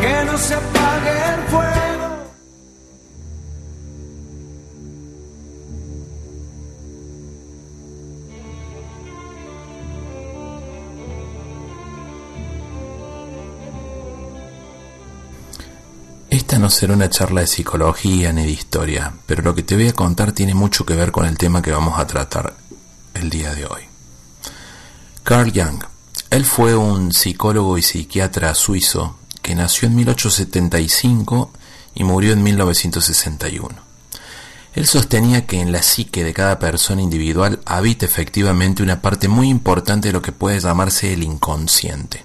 Que no se el fuego. Esta no será una charla de psicología ni de historia, pero lo que te voy a contar tiene mucho que ver con el tema que vamos a tratar el día de hoy. Carl Jung. Él fue un psicólogo y psiquiatra suizo que nació en 1875 y murió en 1961. Él sostenía que en la psique de cada persona individual habita efectivamente una parte muy importante de lo que puede llamarse el inconsciente.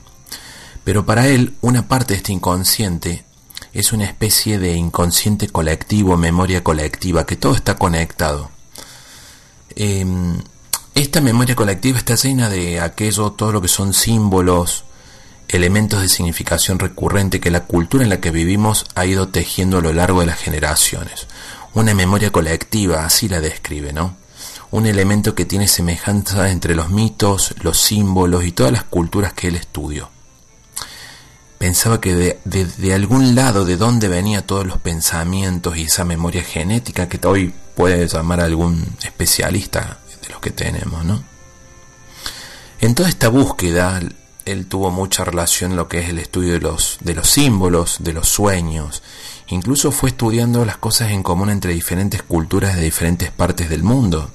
Pero para él, una parte de este inconsciente es una especie de inconsciente colectivo, memoria colectiva, que todo está conectado. Eh, esta memoria colectiva está llena de aquello, todo lo que son símbolos, elementos de significación recurrente que la cultura en la que vivimos ha ido tejiendo a lo largo de las generaciones. Una memoria colectiva, así la describe, ¿no? Un elemento que tiene semejanza entre los mitos, los símbolos y todas las culturas que él estudió. Pensaba que de, algún lado de dónde venían todos los pensamientos y esa memoria genética que hoy puede llamar algún especialista de los que tenemos, ¿no? En toda esta búsqueda, él tuvo mucha relación en lo que es el estudio de los, de los símbolos, de los sueños. Incluso fue estudiando las cosas en común entre diferentes culturas de diferentes partes del mundo.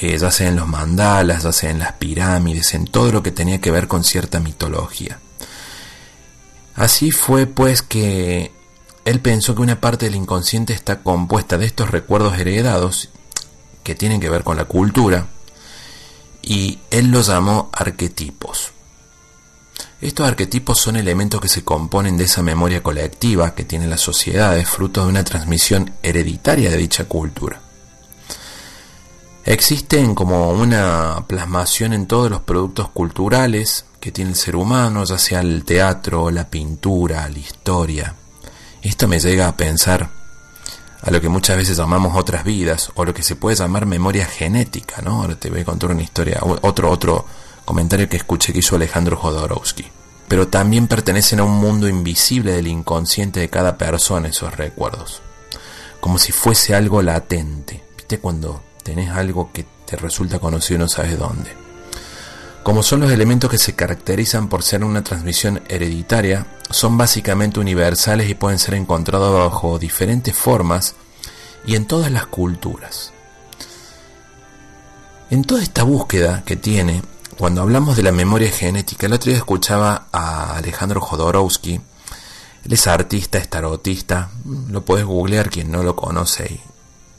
Eh, ya sea en los mandalas, ya sea en las pirámides, en todo lo que tenía que ver con cierta mitología. Así fue pues que él pensó que una parte del inconsciente está compuesta de estos recuerdos heredados que tienen que ver con la cultura y él los llamó arquetipos. Estos arquetipos son elementos que se componen de esa memoria colectiva que tienen las sociedades, fruto de una transmisión hereditaria de dicha cultura. Existen como una plasmación en todos los productos culturales que tiene el ser humano, ya sea el teatro, la pintura, la historia. Esto me llega a pensar a lo que muchas veces llamamos otras vidas, o lo que se puede llamar memoria genética, ¿no? Ahora te voy a contar una historia, otro, otro comentario que escuché que hizo Alejandro Jodorowsky. Pero también pertenecen a un mundo invisible del inconsciente de cada persona esos recuerdos. Como si fuese algo latente. ¿Viste cuando tenés algo que te resulta conocido y no sabes dónde? Como son los elementos que se caracterizan por ser una transmisión hereditaria, son básicamente universales y pueden ser encontrados bajo diferentes formas y en todas las culturas. En toda esta búsqueda que tiene, cuando hablamos de la memoria genética, el otro día escuchaba a Alejandro Jodorowsky, él es artista, es tarotista, lo puedes googlear quien no lo conoce y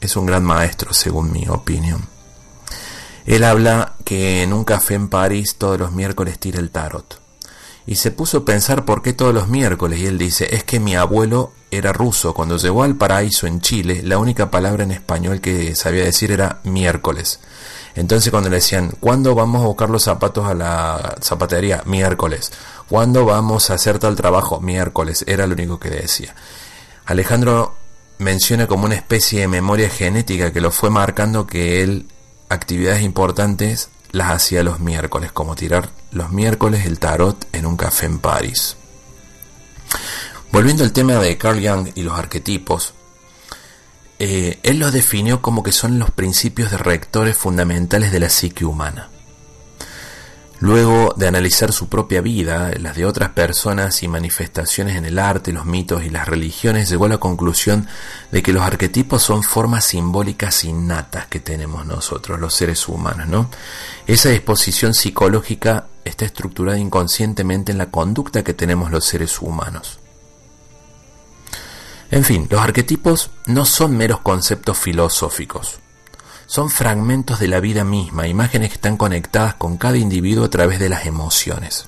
es un gran maestro según mi opinión. Él habla que en un café en París todos los miércoles tira el tarot. Y se puso a pensar por qué todos los miércoles. Y él dice, es que mi abuelo era ruso. Cuando llegó al paraíso en Chile, la única palabra en español que sabía decir era miércoles. Entonces cuando le decían, ¿cuándo vamos a buscar los zapatos a la zapatería? Miércoles. ¿Cuándo vamos a hacer tal trabajo? Miércoles. Era lo único que decía. Alejandro menciona como una especie de memoria genética que lo fue marcando que él actividades importantes las hacía los miércoles, como tirar los miércoles el tarot en un café en París. Volviendo al tema de Carl Jung y los arquetipos, eh, él los definió como que son los principios de rectores fundamentales de la psique humana. Luego de analizar su propia vida, las de otras personas y manifestaciones en el arte, los mitos y las religiones, llegó a la conclusión de que los arquetipos son formas simbólicas innatas que tenemos nosotros, los seres humanos, ¿no? Esa disposición psicológica está estructurada inconscientemente en la conducta que tenemos los seres humanos. En fin, los arquetipos no son meros conceptos filosóficos, son fragmentos de la vida misma, imágenes que están conectadas con cada individuo a través de las emociones.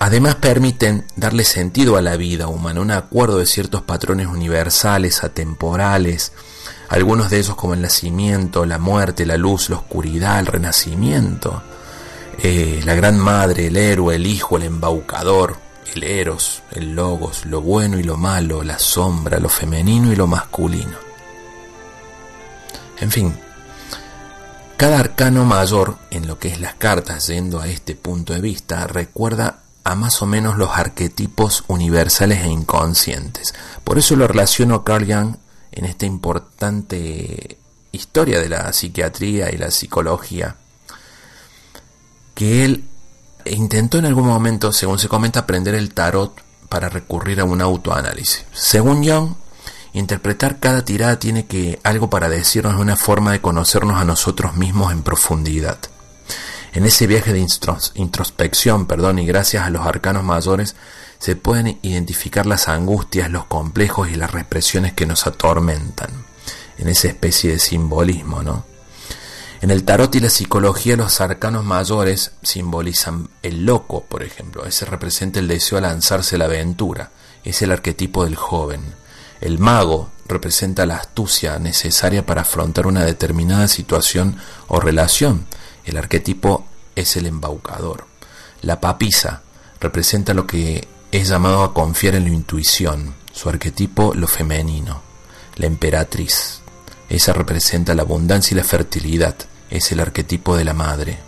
Además permiten darle sentido a la vida humana, un acuerdo de ciertos patrones universales, atemporales, algunos de ellos como el nacimiento, la muerte, la luz, la oscuridad, el renacimiento, eh, la gran madre, el héroe, el hijo, el embaucador, el eros, el logos, lo bueno y lo malo, la sombra, lo femenino y lo masculino. En fin, cada arcano mayor, en lo que es las cartas, yendo a este punto de vista, recuerda a más o menos los arquetipos universales e inconscientes. Por eso lo relaciono a Carl Jung en esta importante historia de la psiquiatría y la psicología, que él intentó en algún momento, según se comenta, aprender el tarot para recurrir a un autoanálisis. Según Jung, Interpretar cada tirada tiene que algo para decirnos una forma de conocernos a nosotros mismos en profundidad. En ese viaje de introspección, perdón, y gracias a los arcanos mayores, se pueden identificar las angustias, los complejos y las represiones que nos atormentan. En esa especie de simbolismo, ¿no? En el tarot y la psicología los arcanos mayores simbolizan el loco, por ejemplo. Ese representa el deseo a lanzarse a la aventura. Es el arquetipo del joven. El mago representa la astucia necesaria para afrontar una determinada situación o relación. El arquetipo es el embaucador. La papisa representa lo que es llamado a confiar en la intuición, su arquetipo lo femenino. La emperatriz, esa representa la abundancia y la fertilidad, es el arquetipo de la madre.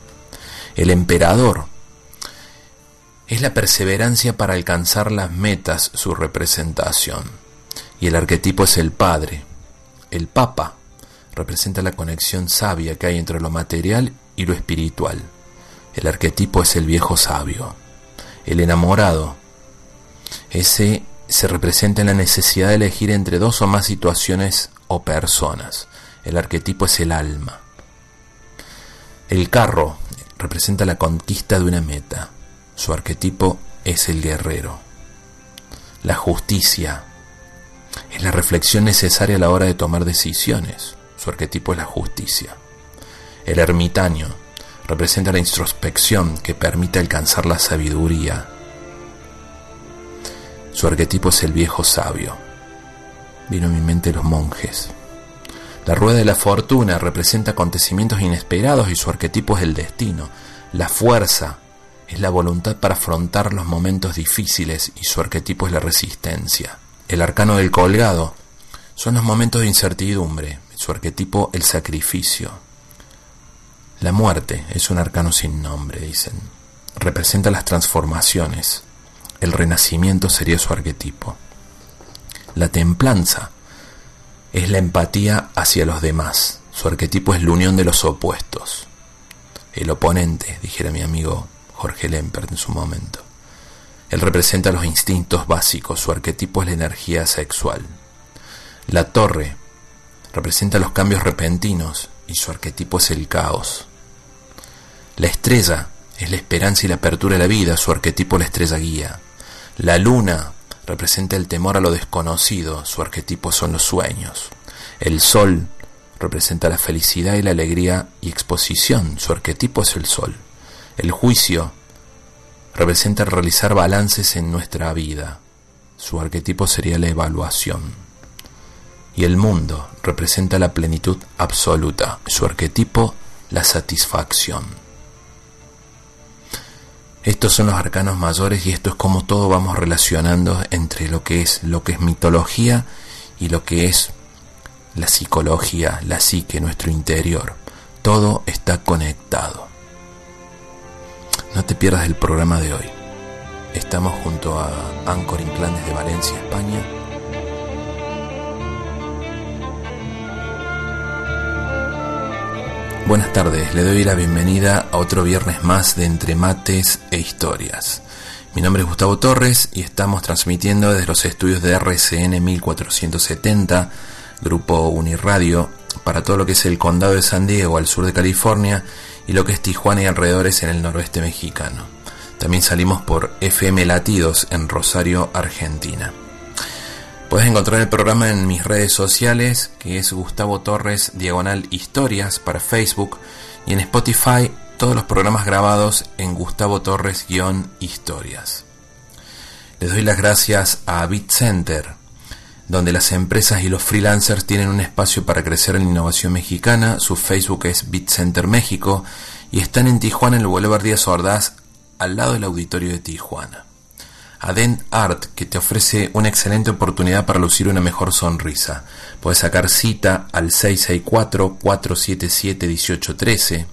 El emperador es la perseverancia para alcanzar las metas, su representación y el arquetipo es el Padre. El Papa representa la conexión sabia que hay entre lo material y lo espiritual. El arquetipo es el viejo sabio. El enamorado, ese se representa en la necesidad de elegir entre dos o más situaciones o personas. El arquetipo es el alma. El carro representa la conquista de una meta. Su arquetipo es el guerrero. La justicia es la reflexión necesaria a la hora de tomar decisiones. Su arquetipo es la justicia. El ermitaño representa la introspección que permite alcanzar la sabiduría. Su arquetipo es el viejo sabio. Vino a mi mente los monjes. La rueda de la fortuna representa acontecimientos inesperados y su arquetipo es el destino. La fuerza es la voluntad para afrontar los momentos difíciles y su arquetipo es la resistencia el arcano del colgado, son los momentos de incertidumbre, su arquetipo el sacrificio. La muerte es un arcano sin nombre, dicen. Representa las transformaciones. El renacimiento sería su arquetipo. La templanza es la empatía hacia los demás. Su arquetipo es la unión de los opuestos. El oponente, dijera mi amigo Jorge Lempert en su momento. Él representa los instintos básicos, su arquetipo es la energía sexual. La torre representa los cambios repentinos y su arquetipo es el caos. La estrella es la esperanza y la apertura de la vida, su arquetipo la estrella guía. La luna representa el temor a lo desconocido, su arquetipo son los sueños. El sol representa la felicidad y la alegría y exposición, su arquetipo es el sol. El juicio representa realizar balances en nuestra vida. Su arquetipo sería la evaluación. Y el mundo representa la plenitud absoluta. Su arquetipo, la satisfacción. Estos son los arcanos mayores y esto es como todo vamos relacionando entre lo que es lo que es mitología y lo que es la psicología, la psique, nuestro interior. Todo está conectado. No te pierdas el programa de hoy. Estamos junto a Anchor Inclán desde Valencia, España. Buenas tardes, le doy la bienvenida a otro viernes más de Entre Mates e Historias. Mi nombre es Gustavo Torres y estamos transmitiendo desde los estudios de RCN 1470, Grupo Uniradio, para todo lo que es el condado de San Diego al sur de California y lo que es Tijuana y alrededores en el noroeste mexicano. También salimos por FM Latidos en Rosario, Argentina. Puedes encontrar el programa en mis redes sociales, que es Gustavo Torres Diagonal Historias para Facebook, y en Spotify todos los programas grabados en Gustavo Torres-Historias. Les doy las gracias a BitCenter, donde las empresas y los freelancers tienen un espacio para crecer en la innovación mexicana. Su Facebook es BitCenter México y están en Tijuana en el Boulevard Díaz Ordaz, al lado del auditorio de Tijuana. Adent Art, que te ofrece una excelente oportunidad para lucir una mejor sonrisa. Puedes sacar cita al 664-477-1813,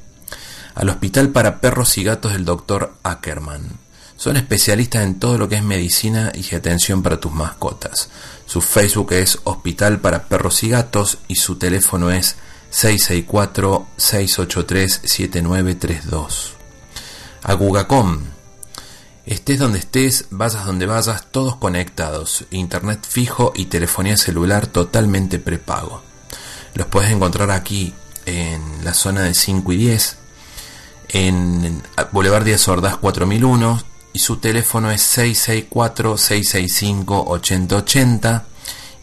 al Hospital para Perros y Gatos del Dr. Ackerman. Son especialistas en todo lo que es medicina y atención para tus mascotas. Su Facebook es Hospital para Perros y Gatos y su teléfono es 664-683-7932. Agugacom Estés donde estés, vayas donde vayas, todos conectados, internet fijo y telefonía celular totalmente prepago. Los puedes encontrar aquí en la zona de 5 y 10, en Boulevard Díaz Ordaz 4001 y su teléfono es 664-665-8080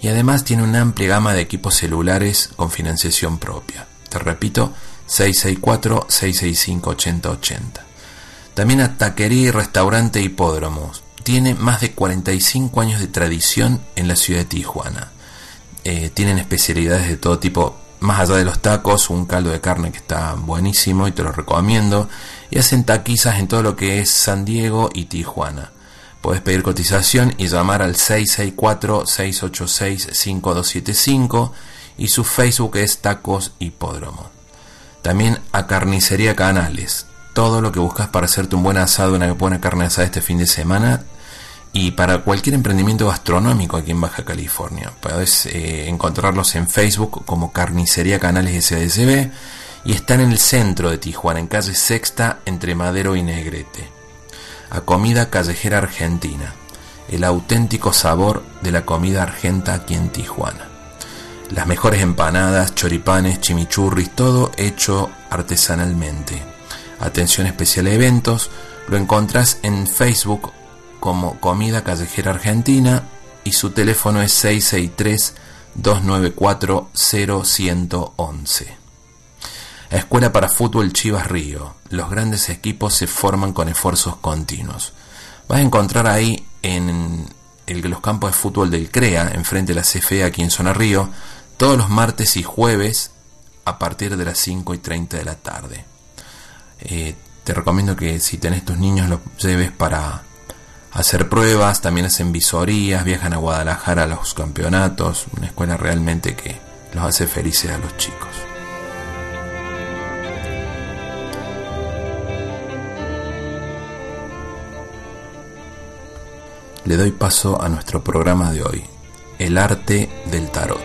y además tiene una amplia gama de equipos celulares con financiación propia. Te repito, 664-665-8080. También a taquería y restaurante Hipódromos. Tiene más de 45 años de tradición en la ciudad de Tijuana. Eh, tienen especialidades de todo tipo, más allá de los tacos, un caldo de carne que está buenísimo y te lo recomiendo. Y hacen taquizas en todo lo que es San Diego y Tijuana. Puedes pedir cotización y llamar al 664-686-5275 y su Facebook es Tacos Hipódromo. También a Carnicería Canales, todo lo que buscas para hacerte un buen asado, una buena carne asada este fin de semana y para cualquier emprendimiento gastronómico aquí en Baja California. Puedes eh, encontrarlos en Facebook como Carnicería Canales SADCB y están en el centro de Tijuana, en calle Sexta, entre Madero y Negrete. A comida callejera argentina, el auténtico sabor de la comida argenta aquí en Tijuana. Las mejores empanadas, choripanes, chimichurris, todo hecho artesanalmente atención especial a eventos. Lo encontrás en Facebook como Comida Callejera Argentina y su teléfono es 663-294-0111. Escuela para Fútbol Chivas Río. Los grandes equipos se forman con esfuerzos continuos. Vas a encontrar ahí en los campos de fútbol del CREA, enfrente de la CFE aquí en Zona Río, todos los martes y jueves a partir de las 5 y 30 de la tarde. Eh, te recomiendo que si tenés tus niños los lleves para hacer pruebas, también hacen visorías, viajan a Guadalajara a los campeonatos, una escuela realmente que los hace felices a los chicos. Le doy paso a nuestro programa de hoy, el arte del tarot.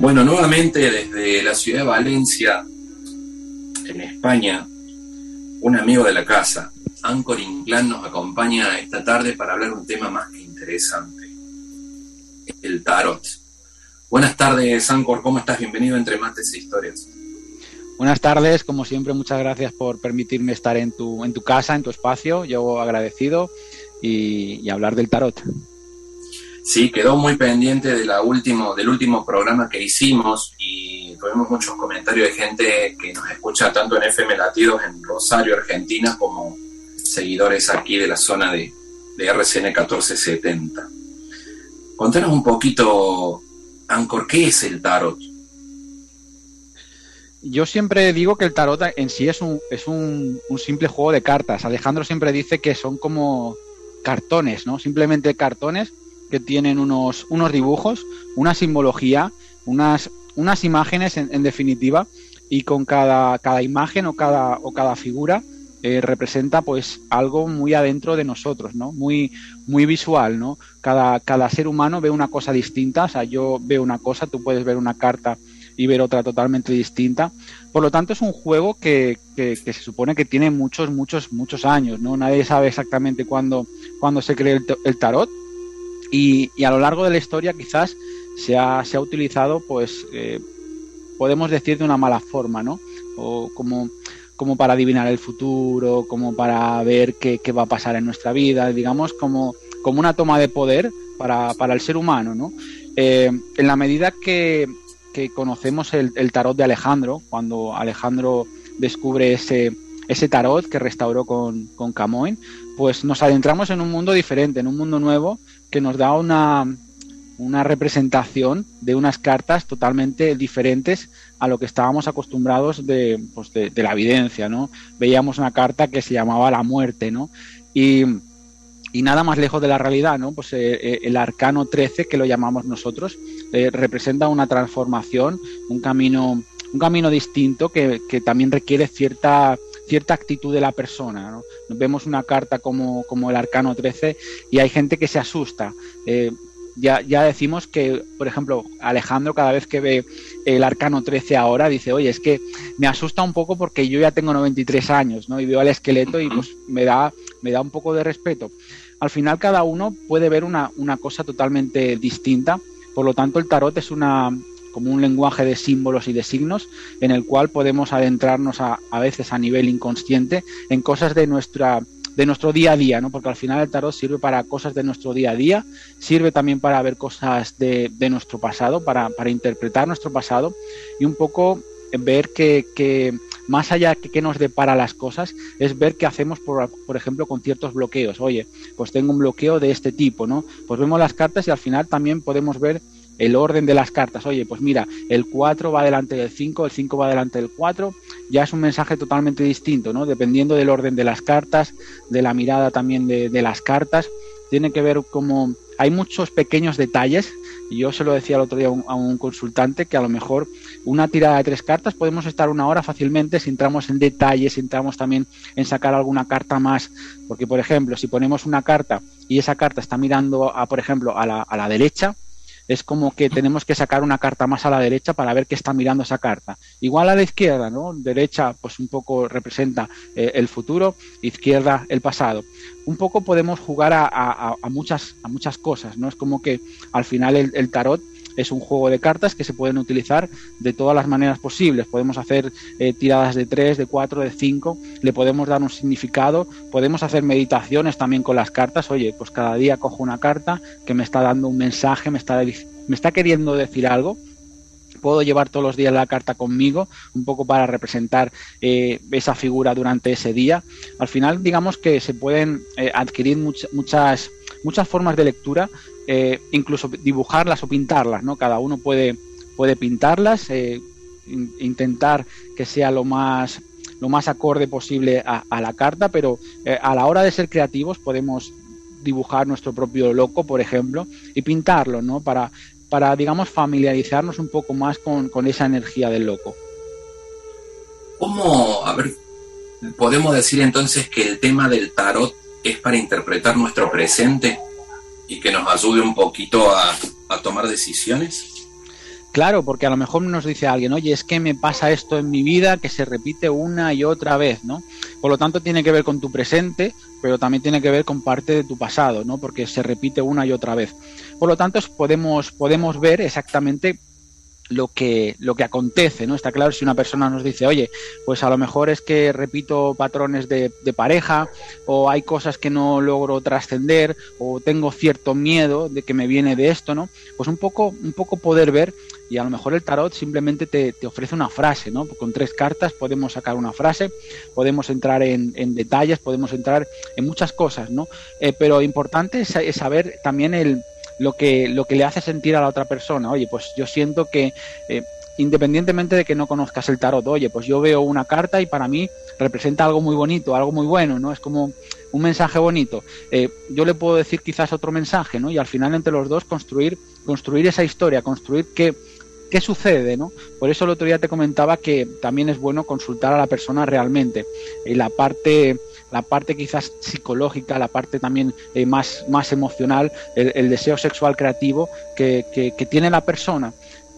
Bueno, nuevamente desde la ciudad de Valencia, en España, un amigo de la casa, Ancor Inclán, nos acompaña esta tarde para hablar un tema más que interesante, el tarot. Buenas tardes, Ancor, ¿cómo estás? Bienvenido Entre Mates e Historias. Buenas tardes, como siempre, muchas gracias por permitirme estar en tu, en tu casa, en tu espacio, yo agradecido, y, y hablar del tarot. Sí, quedó muy pendiente de la último, del último programa que hicimos y tuvimos muchos comentarios de gente que nos escucha tanto en FM Latidos en Rosario, Argentina, como seguidores aquí de la zona de, de RCN 1470. Contanos un poquito, Ancor, ¿qué es el tarot? Yo siempre digo que el tarot en sí es un, es un, un simple juego de cartas. Alejandro siempre dice que son como cartones, ¿no? Simplemente cartones que tienen unos, unos dibujos, una simbología, unas, unas imágenes en, definitiva, y con cada, cada imagen o cada, o cada figura eh, representa pues algo muy adentro de nosotros, ¿no? Muy, muy visual, ¿no? Cada, cada ser humano ve una cosa distinta, o sea, yo veo una cosa, tú puedes ver una carta y ver otra totalmente distinta. Por lo tanto, es un juego que, que, se supone que tiene muchos, muchos, muchos años, ¿no? Nadie sabe exactamente cuándo, se creó el, tarot, y, a lo largo de la historia quizás se ha, se ha utilizado, pues, eh, podemos decir de una mala forma, ¿no? O como, como para adivinar el futuro, como para ver qué, va a pasar en nuestra vida, digamos, como, como una toma de poder para, el ser humano, ¿no? Eh, en la medida que, conocemos el, tarot de Alejandro, cuando Alejandro descubre ese, ese tarot que restauró con, con Camoin, pues nos adentramos en un mundo diferente, en un mundo nuevo que nos da una, una representación de unas cartas totalmente diferentes a lo que estábamos acostumbrados de, pues de, la evidencia, ¿no? Veíamos una carta que se llamaba la muerte, ¿no? Y, y nada más lejos de la realidad, ¿no? Pues eh, eh, el arcano 13, que lo llamamos nosotros, eh, representa una transformación, un camino, un camino distinto que, que también requiere cierta cierta actitud de la persona. ¿no? Vemos una carta como, como, el arcano 13 y hay gente que se asusta. ya, ya, decimos que, por ejemplo, Alejandro cada vez que ve el arcano 13 ahora dice, oye, es que me asusta un poco porque yo ya tengo 93 años ¿no? y veo al esqueleto y pues me da, me da un poco de respeto al final cada uno puede ver una, cosa totalmente distinta. Por lo tanto, el tarot es una como un lenguaje de símbolos y de signos en el cual podemos adentrarnos a, a veces a nivel inconsciente en cosas de nuestra de nuestro día a día, ¿no? Porque al final el tarot sirve para cosas de nuestro día a día, sirve también para ver cosas de, de nuestro pasado, para, para, interpretar nuestro pasado y un poco ver que, que más allá que, que nos depara las cosas, es ver qué hacemos, por, por, ejemplo, con ciertos bloqueos. Oye, pues tengo un bloqueo de este tipo, ¿no? Pues vemos las cartas y al final también podemos ver el orden de las cartas. Oye, pues mira, el 4 va delante del 5, el 5 va delante del 4, ya es un mensaje totalmente distinto, ¿no? Dependiendo del orden de las cartas, de la mirada también de, de las cartas, tiene que ver como hay muchos pequeños detalles. Y yo se lo decía el otro día a un, consultante que a lo mejor una tirada de tres cartas podemos estar una hora fácilmente si entramos en detalles, si entramos también en sacar alguna carta más. Porque, por ejemplo, si ponemos una carta y esa carta está mirando, a, por ejemplo, a la, a la derecha, es como que tenemos que sacar una carta más a la derecha para ver qué está mirando esa carta. Igual a la izquierda, ¿no? Derecha, pues un poco representa eh, el futuro, izquierda el pasado. Un poco podemos jugar a, muchas, a muchas cosas, ¿no? Es como que al final el tarot es un juego de cartas que se pueden utilizar de todas las maneras posibles. Podemos hacer eh, tiradas de 3, de 4, de 5, le podemos dar un significado, podemos hacer meditaciones también con las cartas. Oye, pues cada día cojo una carta que me está dando un mensaje, me está, me está queriendo decir algo puedo llevar todos los días la carta conmigo, un poco para representar eh, esa figura durante ese día. Al final, digamos que se pueden eh, adquirir muchas, muchas formas de lectura eh, incluso dibujarlas o pintarlas, ¿no? Cada uno puede, puede pintarlas, eh, intentar que sea lo más lo más acorde posible a, la carta, pero eh, a la hora de ser creativos podemos dibujar nuestro propio loco, por ejemplo, y pintarlo, ¿no? Para, para digamos, familiarizarnos un poco más con, con esa energía del loco. ¿Cómo, a ver, podemos decir entonces que el tema del tarot es para interpretar nuestro presente? y que nos ayude un poquito a, tomar decisiones? Claro, porque a lo mejor nos dice alguien, oye, es que me pasa esto en mi vida que se repite una y otra vez, ¿no? Por lo tanto, tiene que ver con tu presente, pero también tiene que ver con parte de tu pasado, ¿no? Porque se repite una y otra vez. Por lo tanto, podemos, podemos ver exactamente lo que, lo que acontece, ¿no? Está claro si una persona nos dice, oye, pues a lo mejor es que repito patrones de, pareja, o hay cosas que no logro trascender, o tengo cierto miedo de que me viene de esto, ¿no? Pues un poco, un poco poder ver, y a lo mejor el tarot simplemente te, te ofrece una frase, ¿no? Con tres cartas podemos sacar una frase, podemos entrar en, en detalles, podemos entrar en muchas cosas, ¿no? Eh, pero importante es saber también el lo que, lo que le hace sentir a la otra persona. Oye, pues yo siento que eh, independientemente de que no conozcas el tarot, oye, pues yo veo una carta y para mí representa algo muy bonito, algo muy bueno, ¿no? Es como un mensaje bonito. Eh, yo le puedo decir quizás otro mensaje, ¿no? Y al final entre los dos construir, construir esa historia, construir qué, qué sucede, ¿no? Por eso el otro día te comentaba que también es bueno consultar a la persona realmente. Y la parte la parte quizás psicológica, la parte también eh, más, más emocional, el, deseo sexual creativo que, que, tiene la persona.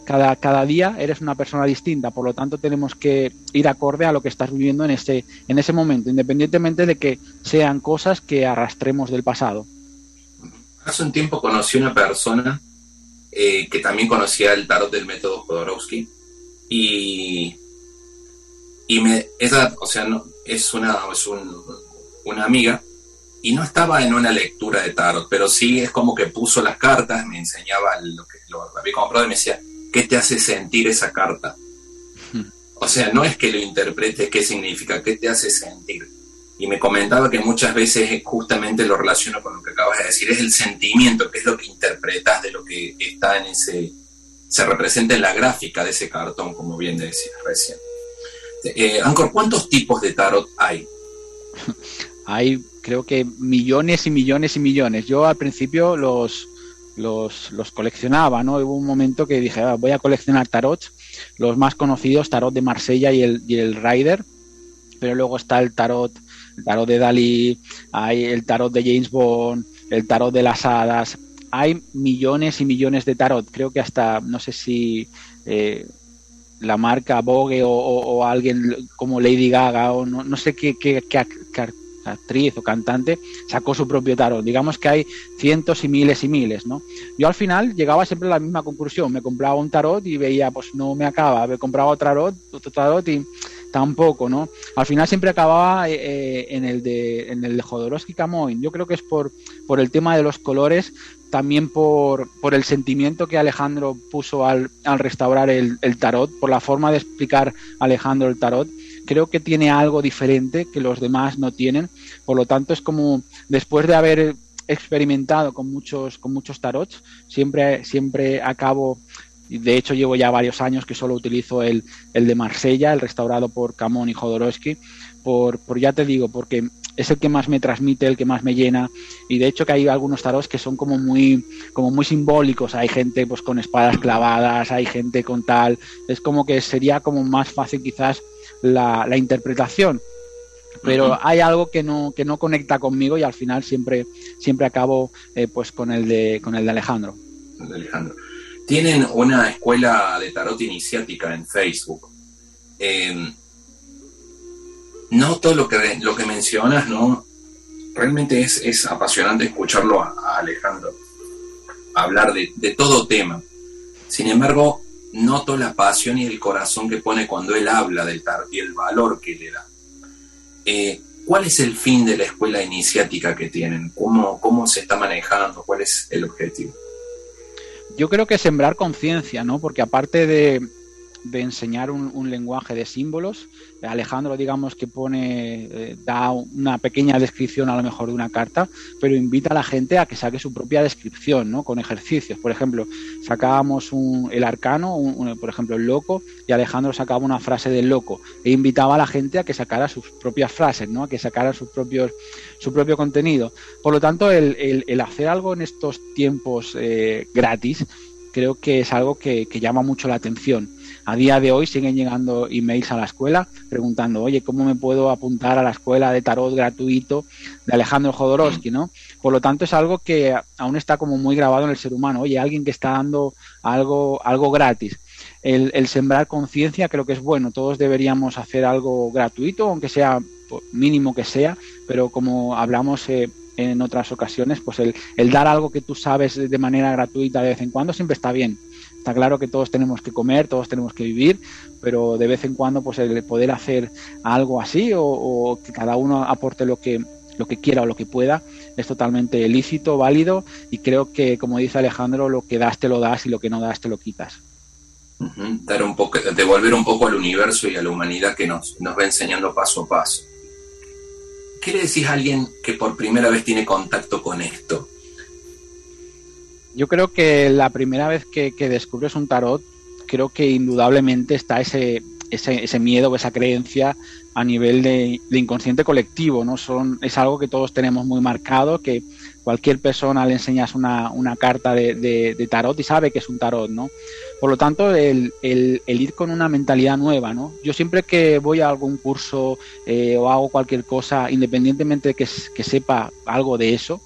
Cada, cada, día eres una persona distinta, por lo tanto tenemos que ir acorde a lo que estás viviendo en ese, en ese momento, independientemente de que sean cosas que arrastremos del pasado. Hace un tiempo conocí una persona eh, que también conocía el tarot del método Jodorowsky y Y me, esa, o sea, no, es una, es una amiga y no estaba en una lectura de tarot, pero sí es como que puso las cartas, me enseñaba lo que lo había comprado y me decía, ¿qué te hace sentir esa carta? O sea, no es que lo interprete qué significa, qué te hace sentir. Y me comentaba que muchas veces justamente lo relaciono con lo que acabas de decir, es el sentimiento, que es lo que interpretas de lo que está en ese, se representa en la gráfica de ese cartón, como bien decías recién. Eh, Ancor, ¿cuántos tipos de tarot hay? Hay creo que millones y millones y millones. Yo al principio los, los, coleccionaba, ¿no? Hubo un momento que dije, ah, voy a coleccionar tarots, los más conocidos, tarot de Marsella y el, y el Rider, pero luego está el tarot, el tarot de Dalí, hay el tarot de James Bond, el tarot de las hadas, hay millones y millones de tarot, creo que hasta, no sé si... Eh, la marca Vogue o, alguien como Lady Gaga o no, no sé qué, qué, actriz o cantante, sacó su propio tarot. Digamos que hay cientos y miles y miles, ¿no? Yo al final llegaba siempre a la misma conclusión. Me compraba un tarot y veía, pues no me acaba. Me compraba otro tarot, otro tarot y tampoco, ¿no? Al final siempre acababa eh, eh, en el de en el de Jodorowsky Camoin. Yo creo que es por, por el tema de los colores, también por, por el sentimiento que Alejandro puso al, al restaurar el, el, tarot, por la forma de explicar Alejandro el tarot. Creo que tiene algo diferente que los demás no tienen. Por lo tanto, es como después de haber experimentado con muchos, con muchos tarots, siempre, siempre acabo de hecho, llevo ya varios años que solo utilizo el, el de Marsella, el restaurado por Camón y Jodorowsky, por, por, ya te digo, porque es el que más me transmite, el que más me llena. Y de hecho que hay algunos tarots que son como muy, como muy simbólicos. Hay gente pues con espadas clavadas, hay gente con tal. Es como que sería como más fácil quizás la, la interpretación. Pero hay algo que no, que no conecta conmigo y al final siempre, siempre acabo eh, pues con el de con el de Alejandro. El de Alejandro. Tienen una escuela de tarot iniciática en Facebook. Eh, no todo lo que, lo que mencionas, ¿no? Realmente es, es apasionante escucharlo a, Alejandro hablar de, de, todo tema. Sin embargo, noto la pasión y el corazón que pone cuando él habla del tarot y el valor que le da. Eh, ¿Cuál es el fin de la escuela iniciática que tienen? ¿Cómo, ¿Cómo se está manejando? ¿Cuál es el objetivo? Yo creo que sembrar conciencia, ¿no? Porque aparte de, de enseñar un, lenguaje de símbolos. Alejandro, digamos que pone, eh, da una pequeña descripción a lo mejor de una carta, pero invita a la gente a que saque su propia descripción, ¿no? Con ejercicios. Por ejemplo, sacábamos el arcano, por ejemplo, el loco, y Alejandro sacaba una frase del loco e invitaba a la gente a que sacara sus propias frases, ¿no? A que sacara sus propios, su propio contenido. Por lo tanto, el, hacer algo en estos tiempos eh, gratis, creo que es algo que llama mucho la atención a día de hoy siguen llegando emails a la escuela preguntando, oye, ¿cómo me puedo apuntar a la escuela de tarot gratuito de Alejandro Jodorowsky, ¿no? Por lo tanto, es algo que aún está como muy grabado en el ser humano. Oye, alguien que está dando algo, algo gratis. El, sembrar conciencia creo que es bueno. Todos deberíamos hacer algo gratuito, aunque sea mínimo que sea, pero como hablamos eh, en otras ocasiones, pues el, el, dar algo que tú sabes de manera gratuita de vez en cuando siempre está bien. Está claro que todos tenemos que comer, todos tenemos que vivir, pero de vez en cuando pues el poder hacer algo así o, que cada uno aporte lo que lo que quiera o lo que pueda es totalmente lícito, válido y creo que como dice Alejandro lo que das te lo das y lo que no das te lo quitas. Dar un poco, devolver un poco al universo y a la humanidad que nos, nos va enseñando paso a paso. ¿Qué le decís a alguien que por primera vez tiene contacto con esto? Yo creo que la primera vez que, descubres un tarot, creo que indudablemente está ese, ese, ese miedo o esa creencia a nivel de, inconsciente colectivo, ¿no? Son, es algo que todos tenemos muy marcado, que cualquier persona le enseñas una, una carta de, tarot y sabe que es un tarot, ¿no? Por lo tanto, el, el, ir con una mentalidad nueva, ¿no? Yo siempre que voy a algún curso eh, o hago cualquier cosa, independientemente de que, que sepa algo de eso,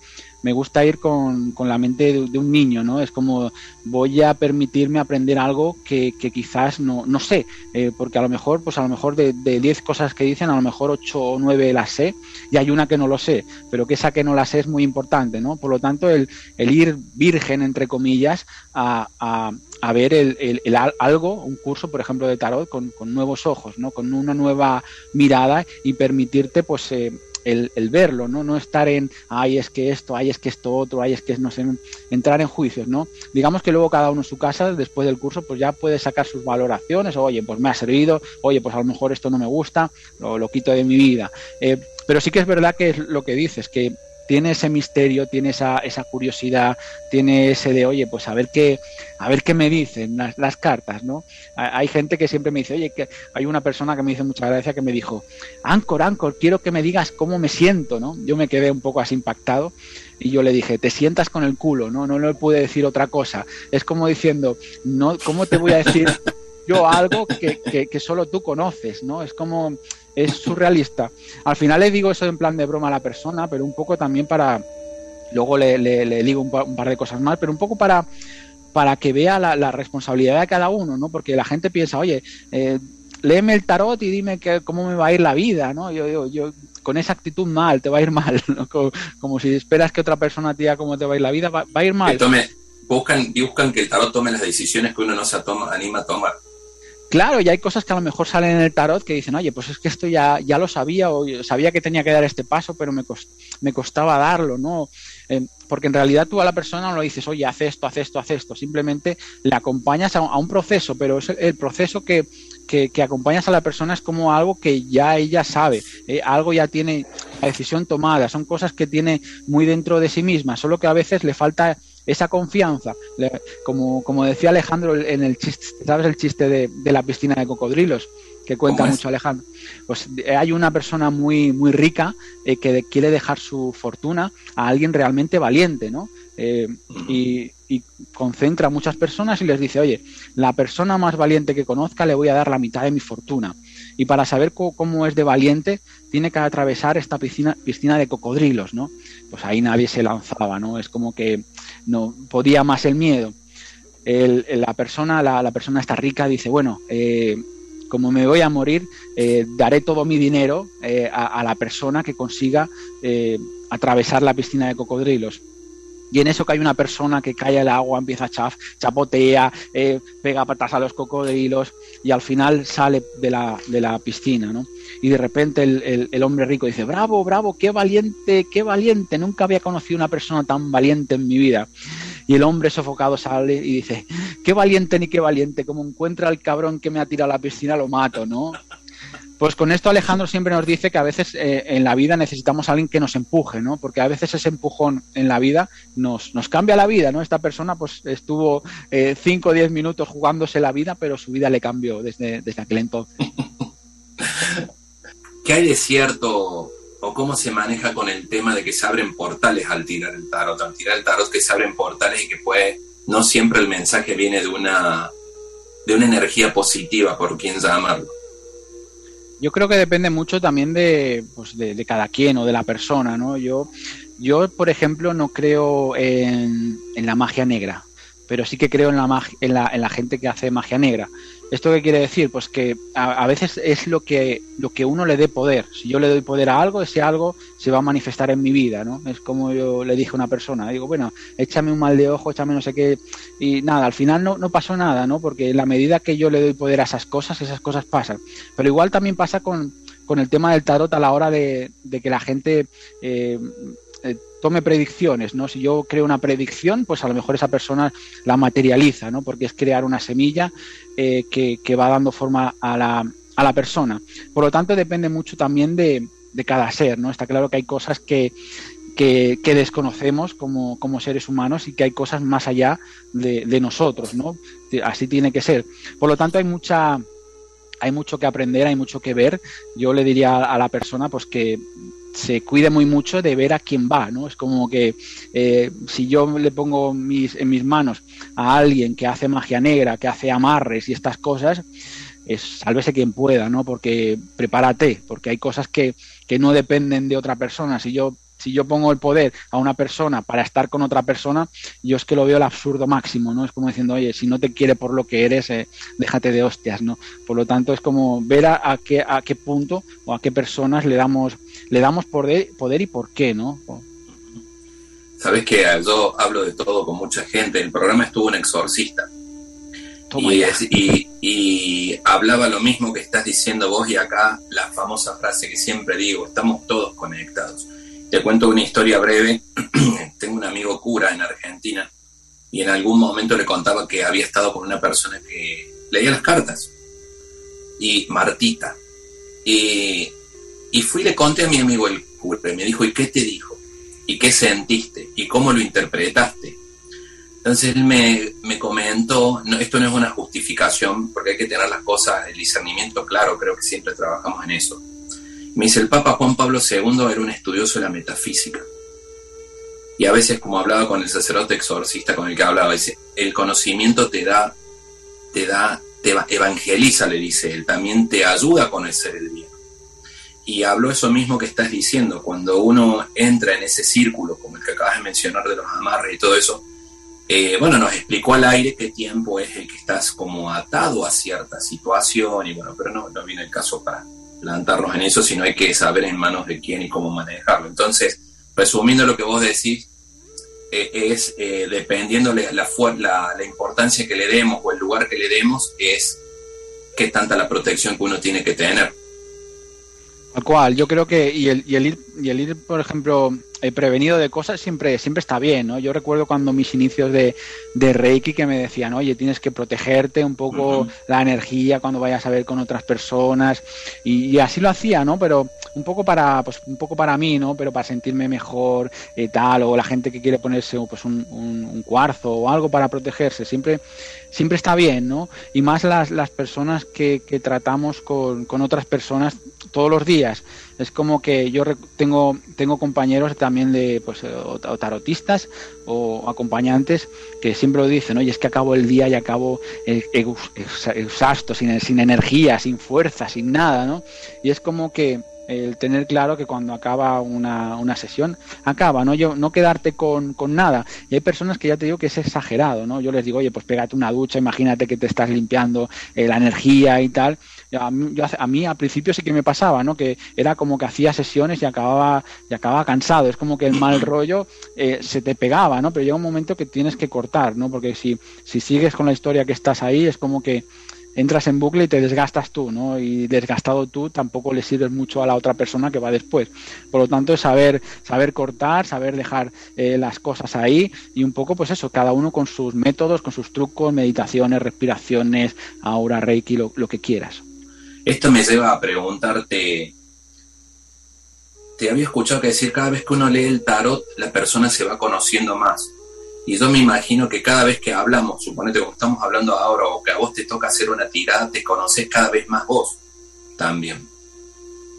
me gusta ir con, con la mente de, un niño, ¿no? Es como voy a permitirme aprender algo que, que quizás no, no sé, eh, porque a lo mejor, pues a lo mejor de 10 cosas que dicen, a lo mejor 8 o 9 las sé y hay una que no lo sé, pero que esa que no la sé es muy importante, ¿no? Por lo tanto, el, el ir virgen, entre comillas, a, a, a ver el, el, algo, un curso, por ejemplo, de tarot con, con, nuevos ojos, ¿no? Con una nueva mirada y permitirte, pues, eh, el, el, verlo, ¿no? No estar en, ay, es que esto, ay, es que esto otro, ay, es que no sé, entrar en juicios, ¿no? Digamos que luego cada uno en su casa, después del curso, pues ya puede sacar sus valoraciones, oye, pues me ha servido, oye, pues a lo mejor esto no me gusta, lo, lo quito de mi vida. Eh, pero sí que es verdad que es lo que dices, que tiene ese misterio, tiene esa, esa curiosidad, tiene ese de, oye, pues a ver qué, a ver qué me dicen las, cartas, ¿no? Hay gente que siempre me dice, oye, que hay una persona que me dice mucha gracia que me dijo, Ancor, Ancor, quiero que me digas cómo me siento, ¿no? Yo me quedé un poco así impactado y yo le dije, te sientas con el culo, ¿no? No le pude decir otra cosa. Es como diciendo, no, ¿cómo te voy a decir yo algo que, que, que solo tú conoces, ¿no? Es como es surrealista. Al final le digo eso en plan de broma a la persona, pero un poco también para. Luego le, le, le digo un par, un par, de cosas mal, pero un poco para, para que vea la, la, responsabilidad de cada uno, ¿no? Porque la gente piensa, oye, eh, léeme el tarot y dime que, cómo me va a ir la vida, ¿no? Yo, yo, yo con esa actitud mal, te va a ir mal, ¿no? como, como, si esperas que otra persona te diga cómo te va a ir la vida, va, va a ir mal. Que tome, buscan, buscan que el tarot tome las decisiones que uno no se toma, anima a tomar. Claro, y hay cosas que a lo mejor salen en el tarot que dicen, oye, pues es que esto ya, ya lo sabía o sabía que tenía que dar este paso, pero me, cost me costaba darlo, ¿no? Eh, porque en realidad tú a la persona no le dices, oye, haz esto, haz esto, haz esto, simplemente le acompañas a, un proceso, pero es el proceso que, acompañas a la persona es como algo que ya ella sabe, eh, algo ya tiene la decisión tomada, son cosas que tiene muy dentro de sí misma, solo que a veces le falta esa confianza, como, como decía Alejandro en el chiste, ¿sabes el chiste de, de la piscina de cocodrilos? que cuenta mucho Alejandro. Pues eh, hay una persona muy, muy rica eh, que de, quiere dejar su fortuna a alguien realmente valiente, ¿no? Eh, y, y, concentra a muchas personas y les dice, oye, la persona más valiente que conozca le voy a dar la mitad de mi fortuna. Y para saber cómo, es de valiente, tiene que atravesar esta piscina, piscina de cocodrilos, ¿no? Pues ahí nadie se lanzaba, ¿no? Es como que no podía más el miedo. El, la persona, la, la, persona está rica, dice, bueno, eh, como me voy a morir, eh, daré todo mi dinero eh, a, la persona que consiga atravesar la piscina de cocodrilos. Y en eso que hay una persona que cae al agua, empieza a chaf, chapotea, eh, pega patas a los cocodrilos y al final sale de la, de la piscina, ¿no? Y de repente el, el, el, hombre rico dice, bravo, bravo, qué valiente, qué valiente, nunca había conocido una persona tan valiente en mi vida. Y el hombre sofocado sale y dice, qué valiente ni qué valiente, como encuentra al cabrón que me ha tirado a la piscina, lo mato, ¿no? Pues con esto Alejandro siempre nos dice que a veces eh, en la vida necesitamos a alguien que nos empuje, ¿no? Porque a veces ese empujón en la vida nos, nos cambia la vida, ¿no? Esta persona pues estuvo 5 eh, o 10 minutos jugándose la vida, pero su vida le cambió desde, desde aquel entonces. ¿Qué hay de cierto o cómo se maneja con el tema de que se abren portales al tirar el tarot? Al tirar el tarot que se abren portales y que puede, no siempre el mensaje viene de una, de una energía positiva, por quien llamarlo. Yo creo que depende mucho también de, pues de, cada quien o de la persona, ¿no? Yo, yo por ejemplo, no creo en, en la magia negra, pero sí que creo en la, en, la, en la gente que hace magia negra. ¿Esto qué quiere decir? Pues que a, veces es lo que, lo que uno le dé poder. Si yo le doy poder a algo, ese algo se va a manifestar en mi vida, ¿no? Es como yo le dije a una persona, digo, bueno, échame un mal de ojo, échame no sé qué, y nada, al final no, no pasó nada, ¿no? Porque en la medida que yo le doy poder a esas cosas, esas cosas pasan. Pero igual también pasa con, con el tema del tarot a la hora de, de que la gente eh, eh, tome predicciones, ¿no? Si yo creo una predicción, pues a lo mejor esa persona la materializa, ¿no? Porque es crear una semilla eh, que, va dando forma a la, a la, persona. Por lo tanto, depende mucho también de, de cada ser, ¿no? Está claro que hay cosas que, que, que desconocemos como, como, seres humanos y que hay cosas más allá de, de, nosotros, ¿no? Así tiene que ser. Por lo tanto, hay mucha hay mucho que aprender, hay mucho que ver. Yo le diría a la persona pues que se cuide muy mucho de ver a quién va, ¿no? Es como que eh, si yo le pongo mis, en mis manos a alguien que hace magia negra, que hace amarres y estas cosas, es sálvese quien pueda, ¿no? Porque prepárate, porque hay cosas que, que no dependen de otra persona. Si yo si yo pongo el poder a una persona para estar con otra persona, yo es que lo veo el absurdo máximo, ¿no? Es como diciendo, oye, si no te quiere por lo que eres, eh, déjate de hostias, ¿no? Por lo tanto, es como ver a, qué, a qué punto o a qué personas le damos, le damos poder, poder y por qué, ¿no? Sabes que yo hablo de todo con mucha gente. El programa estuvo un exorcista. Y, y, hablaba lo mismo que estás diciendo vos y acá la famosa frase que siempre digo, estamos todos conectados. Te cuento una historia breve. Tengo un amigo cura en Argentina y en algún momento le contaba que había estado con una persona que leía las cartas. Y Martita. Y, y fui y le conté a mi amigo el cura y me dijo, ¿y qué te dijo? ¿Y qué sentiste? ¿Y cómo lo interpretaste? Entonces él me, me comentó, no, esto no es una justificación, porque hay que tener las cosas, el discernimiento claro, creo que siempre trabajamos en eso. Me dice, el Papa Juan Pablo II era un estudioso de la metafísica. Y a veces, como hablaba con el sacerdote exorcista con el que hablaba, dice, el conocimiento te da, te da, te evangeliza, le dice él, también te ayuda a conocer el bien. Y hablo eso mismo que estás diciendo, cuando uno entra en ese círculo, como el que acabas de mencionar de los amarres y todo eso, eh, bueno, nos explicó al aire qué tiempo es el que estás como atado a cierta situación y bueno, pero no, no viene el caso para plantarnos en eso, sino hay que saber en manos de quién y cómo manejarlo. Entonces, resumiendo lo que vos decís, eh, es eh, dependiendo la, la, la importancia que le demos o el lugar que le demos, es qué tanta la protección que uno tiene que tener. Tal cual, yo creo que, y el, y el ir, y el ir, por ejemplo, he prevenido de cosas siempre, siempre está bien, ¿no? Yo recuerdo cuando mis inicios de, de Reiki que me decían, oye, tienes que protegerte un poco la energía cuando vayas a ver con otras personas y, así lo hacía, ¿no? Pero un poco para, pues un poco para mí, ¿no? Pero para sentirme mejor, eh, tal, o la gente que quiere ponerse pues un, un, cuarzo o algo para protegerse, siempre, siempre está bien, ¿no? Y más las, las personas que, que tratamos con, con otras personas todos los días. Es como que yo tengo, tengo compañeros también de pues, o tarotistas o acompañantes que siempre lo dicen, oye, es que acabo el día y acabo exhausto, sin, sin energía, sin fuerza, sin nada, ¿no? Y es como que el tener claro que cuando acaba una, una sesión, acaba, ¿no? Yo, no quedarte con, con, nada. Y hay personas que ya te digo que es exagerado, ¿no? Yo les digo, oye, pues pégate una ducha, imagínate que te estás limpiando eh, la energía y tal, a mí, a al principio sí que me pasaba, ¿no? Que era como que hacía sesiones y acababa, y acababa cansado. Es como que el mal rollo eh, se te pegaba, ¿no? Pero llega un momento que tienes que cortar, ¿no? Porque si, si sigues con la historia que estás ahí, es como que entras en bucle y te desgastas tú, ¿no? Y desgastado tú tampoco le sirves mucho a la otra persona que va después. Por lo tanto, es saber, saber cortar, saber dejar eh, las cosas ahí y un poco, pues eso, cada uno con sus métodos, con sus trucos, meditaciones, respiraciones, aura, reiki, lo que quieras. Esto me lleva a preguntarte, te había escuchado que decir, cada vez que uno lee el tarot, la persona se va conociendo más. Y yo me imagino que cada vez que hablamos, suponete como estamos hablando ahora, o que a vos te toca hacer una tirada, te conoces cada vez más vos también.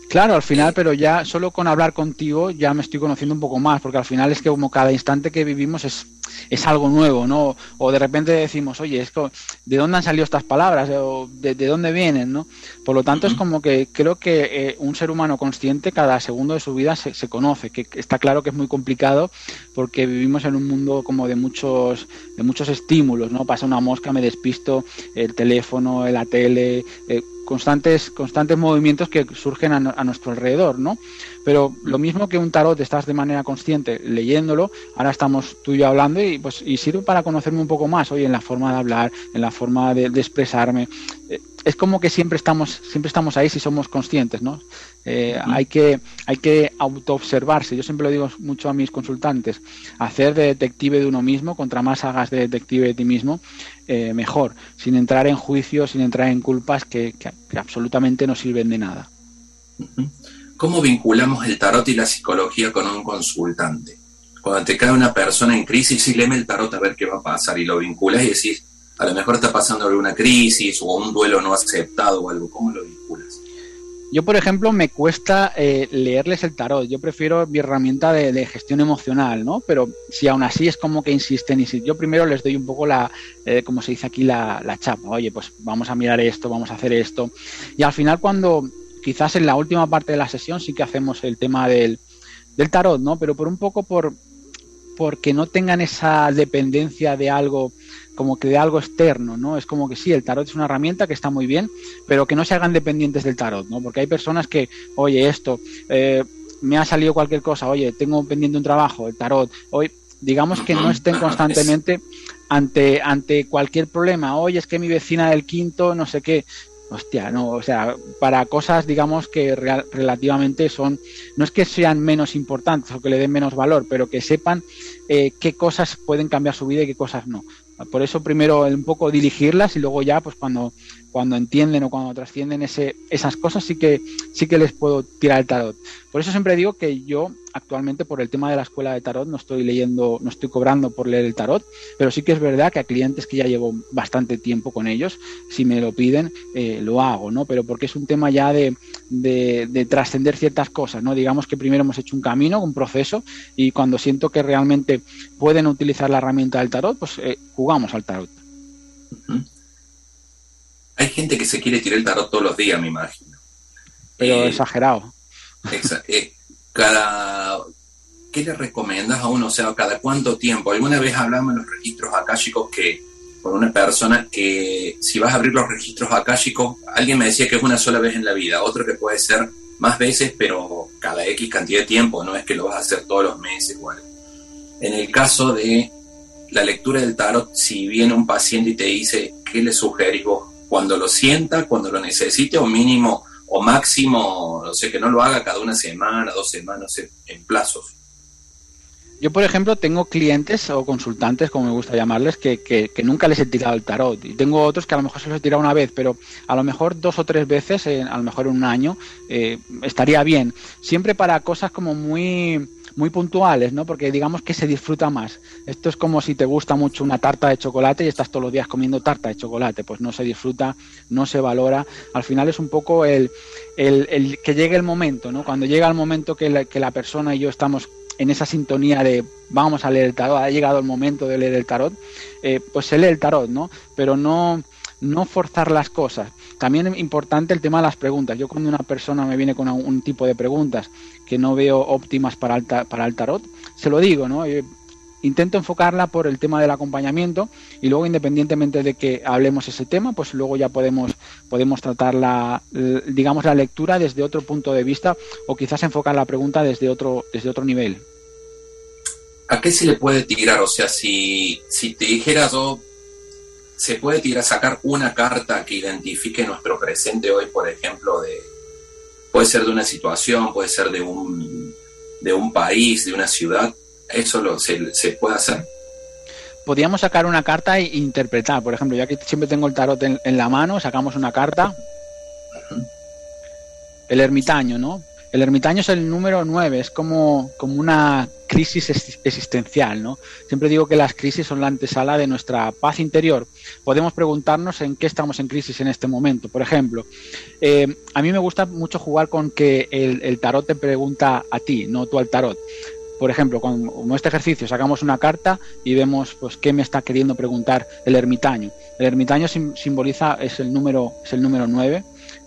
Claro, al final, pero ya solo con hablar contigo ya me estoy conociendo un poco más, porque al final es que como cada instante que vivimos es, es algo nuevo, ¿no? O de repente decimos, oye, esto, ¿de dónde han salido estas palabras? ¿O de, dónde vienen, no? Por lo tanto, es como que creo que eh, un ser humano consciente cada segundo de su vida se, se, conoce, que está claro que es muy complicado porque vivimos en un mundo como de muchos, de muchos estímulos, ¿no? Pasa una mosca, me despisto, el teléfono, la tele, eh, constantes, constantes movimientos que surgen a, nuestro alrededor, ¿no? Pero lo mismo que un tarot estás de manera consciente leyéndolo, ahora estamos tú y yo hablando y pues y sirve para conocerme un poco más, hoy en la forma de hablar, en la forma de, expresarme. Eh, es como que siempre estamos, siempre estamos ahí si somos conscientes, ¿no? Eh, hay que, hay que autoobservarse. Yo siempre lo digo mucho a mis consultantes, hacer de detective de uno mismo, contra más hagas de detective de ti mismo, eh, mejor, sin entrar en juicios, sin entrar en culpas que, absolutamente no sirven de nada. ¿Cómo vinculamos el tarot y la psicología con un consultante? Cuando te cae una persona en crisis y léeme el tarot a ver qué va a pasar y lo vinculas y decís, a lo mejor está pasando alguna crisis o un duelo no aceptado o algo, ¿cómo lo vinculas? Yo, por ejemplo, me cuesta eh, leerles el tarot. Yo prefiero mi herramienta de, gestión emocional, ¿no? Pero si aún así es como que insisten y si yo primero les doy un poco la, eh, como se dice aquí, la, la chapa. Oye, pues vamos a mirar esto, vamos a hacer esto. Y al final cuando, quizás en la última parte de la sesión sí que hacemos el tema del, del tarot, ¿no? Pero por un poco por porque no tengan esa dependencia de algo como que de algo externo, ¿no? Es como que sí, el tarot es una herramienta que está muy bien, pero que no se hagan dependientes del tarot, ¿no? Porque hay personas que, oye, esto, eh, me ha salido cualquier cosa, oye, tengo pendiente un trabajo, el tarot, hoy, digamos que no estén constantemente ante, ante cualquier problema, oye, es que mi vecina del quinto, no sé qué, hostia, no, o sea, para cosas, digamos, que relativamente son, no es que sean menos importantes o que le den menos valor, pero que sepan eh, qué cosas pueden cambiar su vida y qué cosas no. Por eso primero un poco dirigirlas y luego ya, pues cuando, cuando entienden o cuando trascienden ese, esas cosas, sí que, sí que les puedo tirar el tarot. Por eso siempre digo que yo actualmente por el tema de la escuela de tarot no estoy leyendo, no estoy cobrando por leer el tarot, pero sí que es verdad que a clientes que ya llevo bastante tiempo con ellos, si me lo piden, eh, lo hago, ¿no? Pero porque es un tema ya de, de, trascender ciertas cosas, ¿no? Digamos que primero hemos hecho un camino, un proceso, y cuando siento que realmente pueden utilizar la herramienta del tarot, pues eh, jugamos al tarot. Hay gente que se quiere tirar el tarot todos los días, me imagino. Pero eh, exagerado. Eh, cada, ¿Qué le recomiendas a uno? O sea, ¿cada cuánto tiempo? Alguna vez hablamos en los registros akáshicos que por una persona que si vas a abrir los registros akáshicos, alguien me decía que es una sola vez en la vida, otro que puede ser más veces, pero cada X cantidad de tiempo, no es que lo vas a hacer todos los meses igual. En el caso de la lectura del tarot, si viene un paciente y te dice, ¿qué le sugerís vos? Cuando lo sienta, cuando lo necesite, o mínimo o máximo, no sé, que no lo haga cada una semana, dos semanas, en plazos. Yo, por ejemplo, tengo clientes o consultantes, como me gusta llamarles, que, que, nunca les he tirado el tarot. Y tengo otros que a lo mejor se los he tirado una vez, pero a lo mejor dos o tres veces, a lo mejor en un año, eh, estaría bien. Siempre para cosas como muy muy puntuales, ¿no? Porque digamos que se disfruta más. Esto es como si te gusta mucho una tarta de chocolate y estás todos los días comiendo tarta de chocolate, pues no se disfruta, no se valora. Al final es un poco el, el, que llegue el momento, ¿no? Cuando llega el momento que la, que la persona y yo estamos en esa sintonía de vamos a leer el tarot, ha llegado el momento de leer el tarot, eh, pues se lee el tarot, ¿no? Pero no no forzar las cosas. También es importante el tema de las preguntas. Yo cuando una persona me viene con un tipo de preguntas que no veo óptimas para el, para el tarot, se lo digo, ¿no? Eh, intento enfocarla por el tema del acompañamiento y luego independientemente de que hablemos ese tema, pues luego ya podemos, podemos tratar la, digamos, la lectura desde otro punto de vista o quizás enfocar la pregunta desde otro, desde otro nivel. ¿A qué se le puede tirar? O sea, si, si te dijera yo, se puede tirar, sacar una carta que identifique nuestro presente hoy, por ejemplo, de puede ser de una situación, puede ser de un, de un país, de una ciudad, eso lo, se, se puede hacer. Podríamos sacar una carta e interpretar, por ejemplo, ya que siempre tengo el tarot en, en la mano, sacamos una carta. El ermitaño, ¿no? El ermitaño es el número 9, es como, como una crisis existencial, ¿no? Siempre digo que las crisis son la antesala de nuestra paz interior. Podemos preguntarnos en qué estamos en crisis en este momento. Por ejemplo, eh, a mí me gusta mucho jugar con que el, tarot te pregunta a ti, no tú al tarot por ejemplo, con este ejercicio sacamos una carta y vemos pues qué me está queriendo preguntar el ermitaño. El ermitaño simboliza es el número es el número 9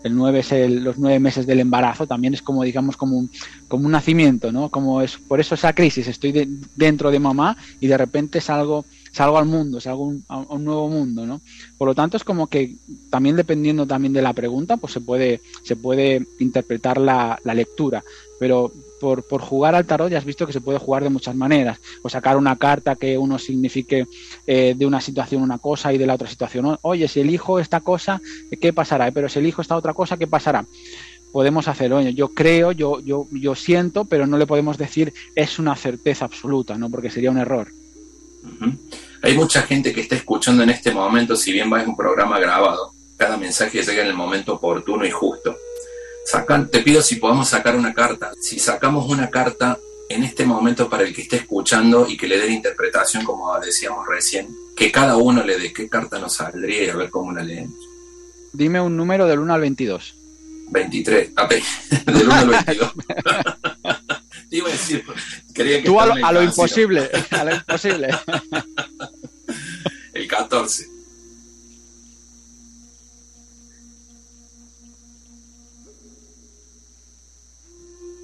el 9 es el, los nueve meses del embarazo, también es como, digamos, como un, como un nacimiento, ¿no? Como es, por eso esa crisis, estoy dentro de mamá y de repente salgo, salgo al mundo, salgo a un nuevo mundo, ¿no? Por lo tanto, es como que también dependiendo también de la pregunta, pues se puede, se puede interpretar la, la lectura. Pero por, por, jugar al tarot ya has visto que se puede jugar de muchas maneras. O sacar una carta que uno signifique eh, de una situación una cosa y de la otra situación. Oye, si elijo esta cosa, ¿qué pasará? Pero si elijo esta otra cosa, ¿qué pasará? Podemos hacerlo. Yo creo, yo, yo, yo siento, pero no le podemos decir es una certeza absoluta, ¿no? Porque sería un error. Hay mucha gente que está escuchando en este momento, si bien va a un programa grabado, cada mensaje llega en el momento oportuno y justo te pido si podemos sacar una carta. Si sacamos una carta en este momento para el que esté escuchando y que le dé la interpretación, como decíamos recién, que cada uno le dé qué carta nos saldría y a ver cómo la leemos. Dime un número del 1 al 22. 23, ah, del 1 al 22. Te iba a decir, quería que Tú a lo, a lo imposible, a lo imposible. El 14.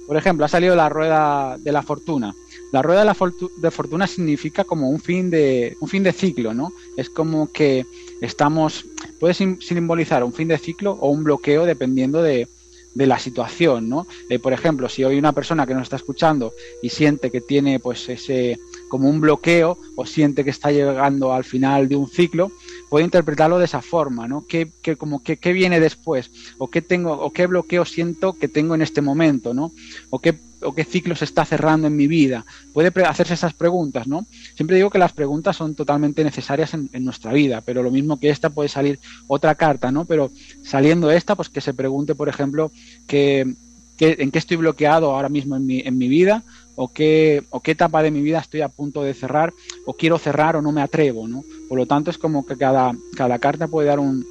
Por ejemplo, ha salido la rueda de la fortuna. La rueda de la de fortuna significa como un fin de un fin de ciclo, ¿no? Es como que estamos puede simbolizar un fin de ciclo o un bloqueo dependiendo de, de la situación, ¿no? Eh, por ejemplo, si hoy una persona que nos está escuchando y siente que tiene pues ese como un bloqueo o siente que está llegando al final de un ciclo, puede interpretarlo de esa forma, ¿no? ¿Qué, como, qué, qué viene después? ¿O qué, tengo, ¿O qué bloqueo siento que tengo en este momento, ¿no? ¿O qué, o qué ciclo se está cerrando en mi vida? Puede hacerse esas preguntas, ¿no? Siempre digo que las preguntas son totalmente necesarias en, nuestra vida, pero lo mismo que esta puede salir otra carta, ¿no? Pero saliendo esta, pues que se pregunte, por ejemplo, que, en qué estoy bloqueado ahora mismo en mi, en mi vida o qué, o qué etapa de mi vida estoy a punto de cerrar o quiero cerrar o no me atrevo, ¿no? Por lo tanto, es como que cada, cada carta puede dar un,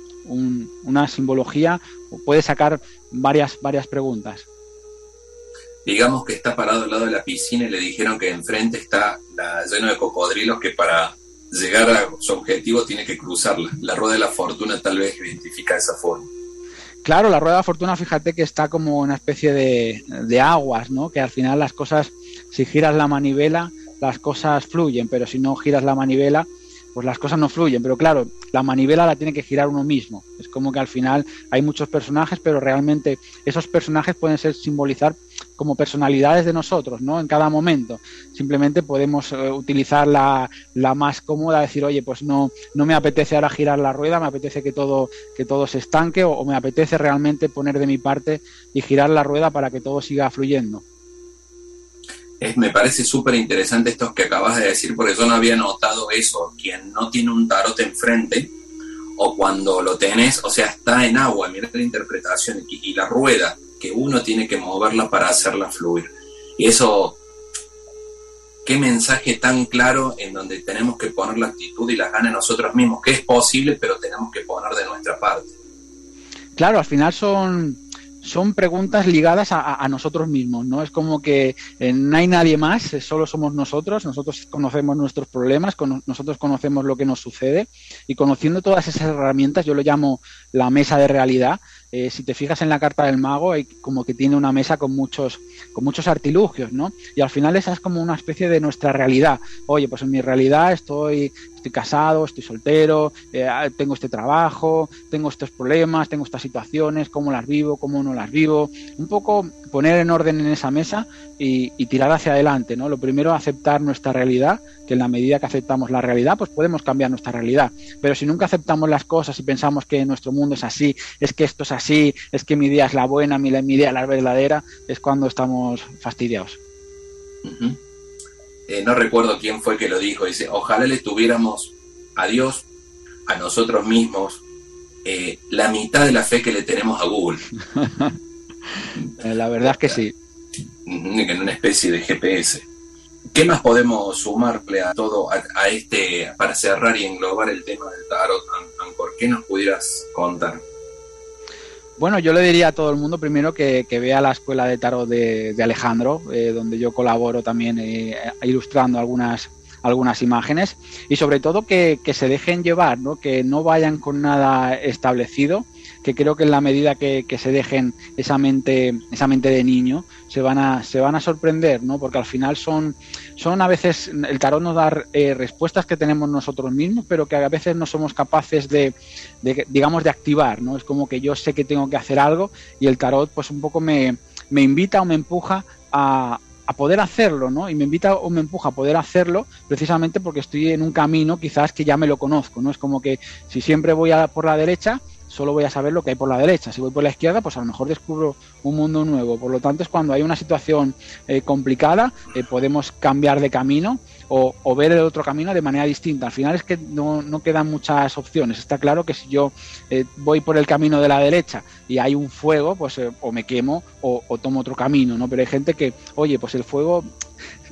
una simbología o puede sacar varias, varias preguntas. Digamos que está parado al lado de la piscina y le dijeron que enfrente está la, lleno de cocodrilos que para llegar a su objetivo tiene que cruzarla. La rueda de la fortuna tal vez identifica esa forma. Claro, la rueda de fortuna, fíjate que está como una especie de, de aguas, ¿no? Que al final las cosas si giras la manivela, las cosas fluyen, pero si no giras la manivela, pues las cosas no fluyen. Pero claro, la manivela la tiene que girar uno mismo. Es como que al final hay muchos personajes, pero realmente esos personajes pueden ser simbolizar como personalidades de nosotros, ¿no? En cada momento. Simplemente podemos eh, utilizar la, la, más cómoda, decir, oye, pues no, no me apetece ahora girar la rueda, me apetece que todo, que todo se estanque, o me apetece realmente poner de mi parte y girar la rueda para que todo siga fluyendo me parece súper interesante esto que acabas de decir, porque yo no había notado eso. Quien no tiene un tarot enfrente, o cuando lo tenés, o sea, está en agua, mira la interpretación y, la rueda, que uno tiene que moverla para hacerla fluir. Y eso, qué mensaje tan claro en donde tenemos que poner la actitud y las ganas nosotros mismos, que es posible, pero tenemos que poner de nuestra parte. Claro, al final son son preguntas ligadas a, nosotros mismos, ¿no? Es como que eh, no hay nadie más, eh, solo somos nosotros, nosotros conocemos nuestros problemas, nosotros conocemos lo que nos sucede y conociendo todas esas herramientas, yo lo llamo la mesa de realidad, eh, si te fijas en la carta del mago, hay como que tiene una mesa con muchos, con muchos artilugios, ¿no? Y al final esa es como una especie de nuestra realidad. Oye, pues en mi realidad estoy, estoy casado, estoy soltero, eh, tengo este trabajo, tengo estos problemas, tengo estas situaciones, cómo las vivo, cómo no las vivo. Un poco poner en orden en esa mesa y, tirar hacia adelante, ¿no? Lo primero, aceptar nuestra realidad, que en la medida que aceptamos la realidad, pues podemos cambiar nuestra realidad. Pero si nunca aceptamos las cosas y pensamos que nuestro mundo es así, es que esto es así, sí, es que mi idea es la buena, mi idea es la verdadera, es cuando estamos fastidiados. Eh, no recuerdo quién fue que lo dijo, dice, ojalá le tuviéramos a Dios, a nosotros mismos, eh, la mitad de la fe que le tenemos a Google. La verdad es que sí. En una especie de GPS. ¿Qué más podemos sumarle a todo, a, este, para cerrar y englobar el tema del tarot, Ancor? ¿Qué nos pudieras contar? Bueno, yo le diría a todo el mundo primero que, vea la escuela de tarot de, Alejandro, eh, donde yo colaboro también eh, ilustrando algunas, algunas imágenes y sobre todo que, se dejen llevar, ¿no? que no vayan con nada establecido, que creo que en la medida que, se dejen esa mente, esa mente de niño, se van a, se van a sorprender, ¿no? Porque al final son, son a veces, el tarot nos da eh, respuestas que tenemos nosotros mismos, pero que a veces no somos capaces de, digamos, de activar, ¿no? Es como que yo sé que tengo que hacer algo y el tarot, pues un poco me, me invita o me empuja a, a poder hacerlo, ¿no? Y me invita o me empuja a poder hacerlo precisamente porque estoy en un camino quizás que ya me lo conozco, ¿no? Es como que si siempre voy a por la derecha, solo voy a saber lo que hay por la derecha. Si voy por la izquierda, pues a lo mejor descubro un mundo nuevo. Por lo tanto, es cuando hay una situación eh, complicada, eh, podemos cambiar de camino o, ver el otro camino de manera distinta. Al final es que no, quedan muchas opciones. Está claro que si yo eh, voy por el camino de la derecha y hay un fuego, pues o me quemo o, o, tomo otro camino, ¿no? Pero hay gente que, oye, pues el fuego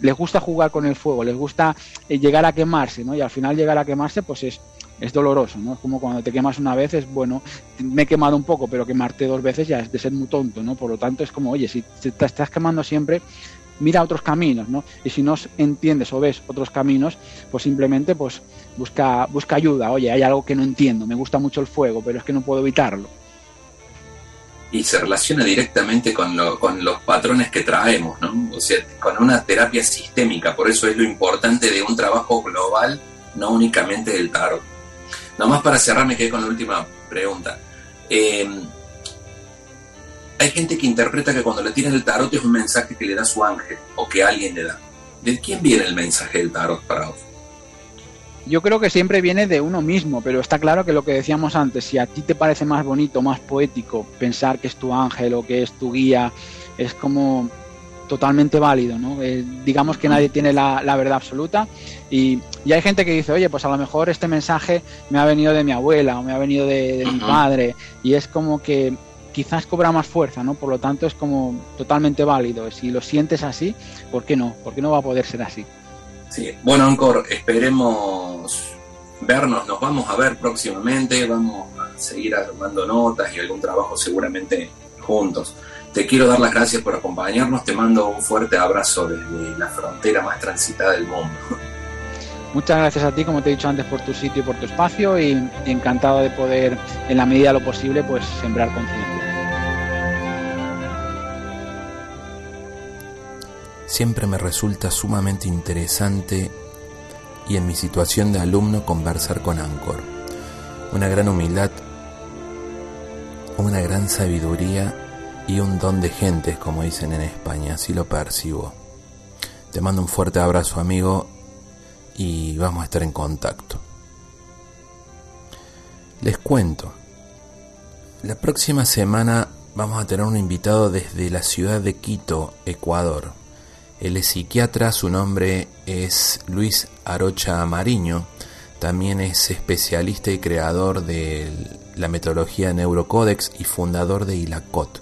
les gusta jugar con el fuego, les gusta llegar a quemarse, ¿no? Y al final llegar a quemarse, pues es es doloroso, ¿no? Es como cuando te quemas una vez, es bueno, me he quemado un poco, pero quemarte dos veces ya es de ser muy tonto, ¿no? Por lo tanto, es como, oye, si te estás quemando siempre, mira otros caminos, ¿no? Y si no entiendes o ves otros caminos, pues simplemente pues busca, busca ayuda. Oye, hay algo que no entiendo, me gusta mucho el fuego, pero es que no puedo evitarlo. y se relaciona directamente con, lo, con los patrones que traemos, ¿no? O sea, con una terapia sistémica, por eso es lo importante de un trabajo global, no únicamente del tarot. Nomás para cerrar me quedé con la última pregunta. Eh, hay gente que interpreta que cuando le tiran el tarot es un mensaje que le da su ángel o que alguien le da. ¿De quién viene el mensaje del tarot para vos? Yo creo que siempre viene de uno mismo, pero está claro que lo que decíamos antes, si a ti te parece más bonito, más poético pensar que es tu ángel o que es tu guía, es como totalmente válido, ¿no? Eh, digamos que nadie tiene la, verdad absoluta y, hay gente que dice, oye, pues a lo mejor este mensaje me ha venido de mi abuela o me ha venido de, mi padre y es como que quizás cobra más fuerza, ¿no? Por lo tanto es como totalmente válido. Si lo sientes así, ¿por qué no? ¿Por qué no va a poder ser así? Sí, bueno, Ancor, esperemos vernos, nos vamos a ver próximamente, vamos a seguir armando notas y algún trabajo seguramente juntos. Te quiero dar las gracias por acompañarnos, te mando un fuerte abrazo desde la frontera más transitada del mundo. Muchas gracias a ti, como te he dicho antes, por tu sitio y por tu espacio y encantado de poder, en la medida de lo posible, pues sembrar conciencia. Siempre me resulta sumamente interesante y en mi situación de alumno conversar con Ancor. Una gran humildad, una gran sabiduría y un don de gentes, como dicen en España, así lo percibo. Te mando un fuerte abrazo amigo y vamos a estar en contacto. Les cuento, la próxima semana vamos a tener un invitado desde la ciudad de Quito, Ecuador. Él es psiquiatra, su nombre es Luis Arocha Mariño, también es especialista y creador de la metodología Neurocodex y fundador de ILACOT,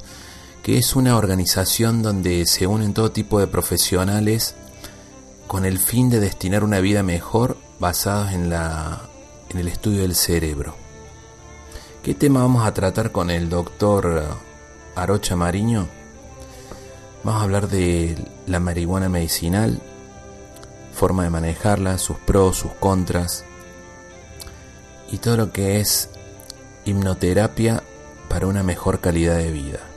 que es una organización donde se unen todo tipo de profesionales con el fin de destinar una vida mejor basados en, la, en el estudio del cerebro. ¿Qué tema vamos a tratar con el doctor Arocha Mariño? Vamos a hablar de la marihuana medicinal, forma de manejarla, sus pros, sus contras y todo lo que es hipnoterapia para una mejor calidad de vida.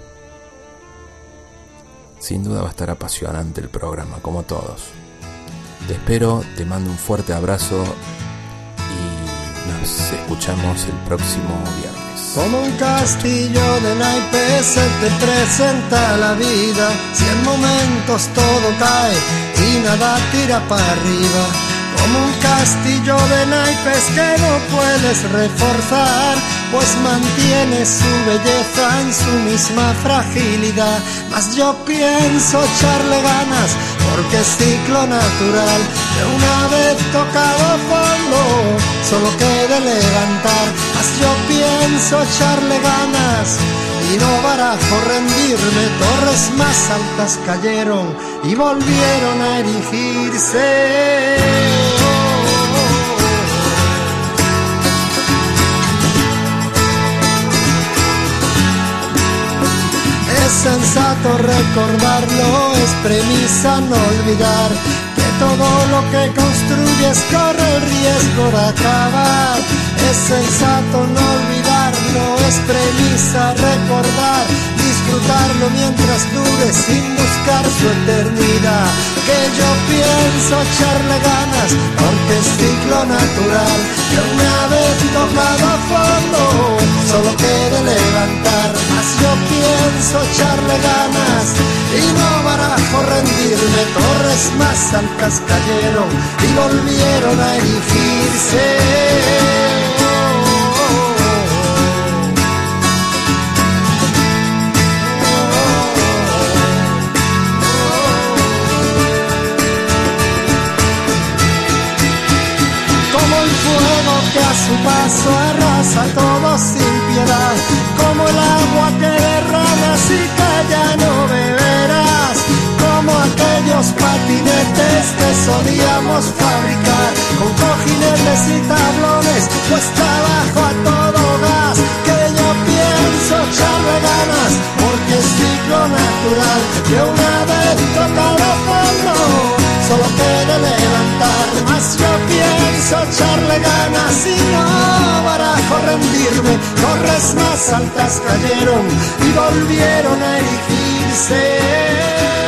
Sin duda va a estar apasionante el programa, como todos. Te espero, te mando un fuerte abrazo y nos escuchamos el próximo viernes. Como un castillo de naipes se te presenta la vida, si en momentos todo cae y nada tira para arriba. Como un castillo de naipes que no puedes reforzar, pues mantiene su belleza en su misma fragilidad. Mas yo pienso echarle ganas porque ciclo natural. De una vez tocado fondo solo quede levantar. Mas yo pienso echarle ganas y no barajo rendirme. Torres más altas cayeron y volvieron a erigirse Es sensato recordarlo, es premisa no olvidar que todo lo que construyes corre riesgo de acabar. Es sensato no olvidarlo, es premisa recordar, disfrutarlo mientras dure sin buscar su eternidad. Que yo pienso echarle ganas porque es ciclo natural que una vez tocado a fondo solo quiere levantar. Mas yo pienso echarle ganas y no barajo rendirme. Torres más altas cayeron y volvieron a erigirse. Su paso arrasa todo sin piedad, como el agua que derramas y que ya no beberás, como aquellos patinetes que solíamos fabricar, con cojines y tablones, pues trabajo a todo gas, pienso echarle ganas y no barajo rendir firme, torres más altas cayeron y volvieron a erigirse.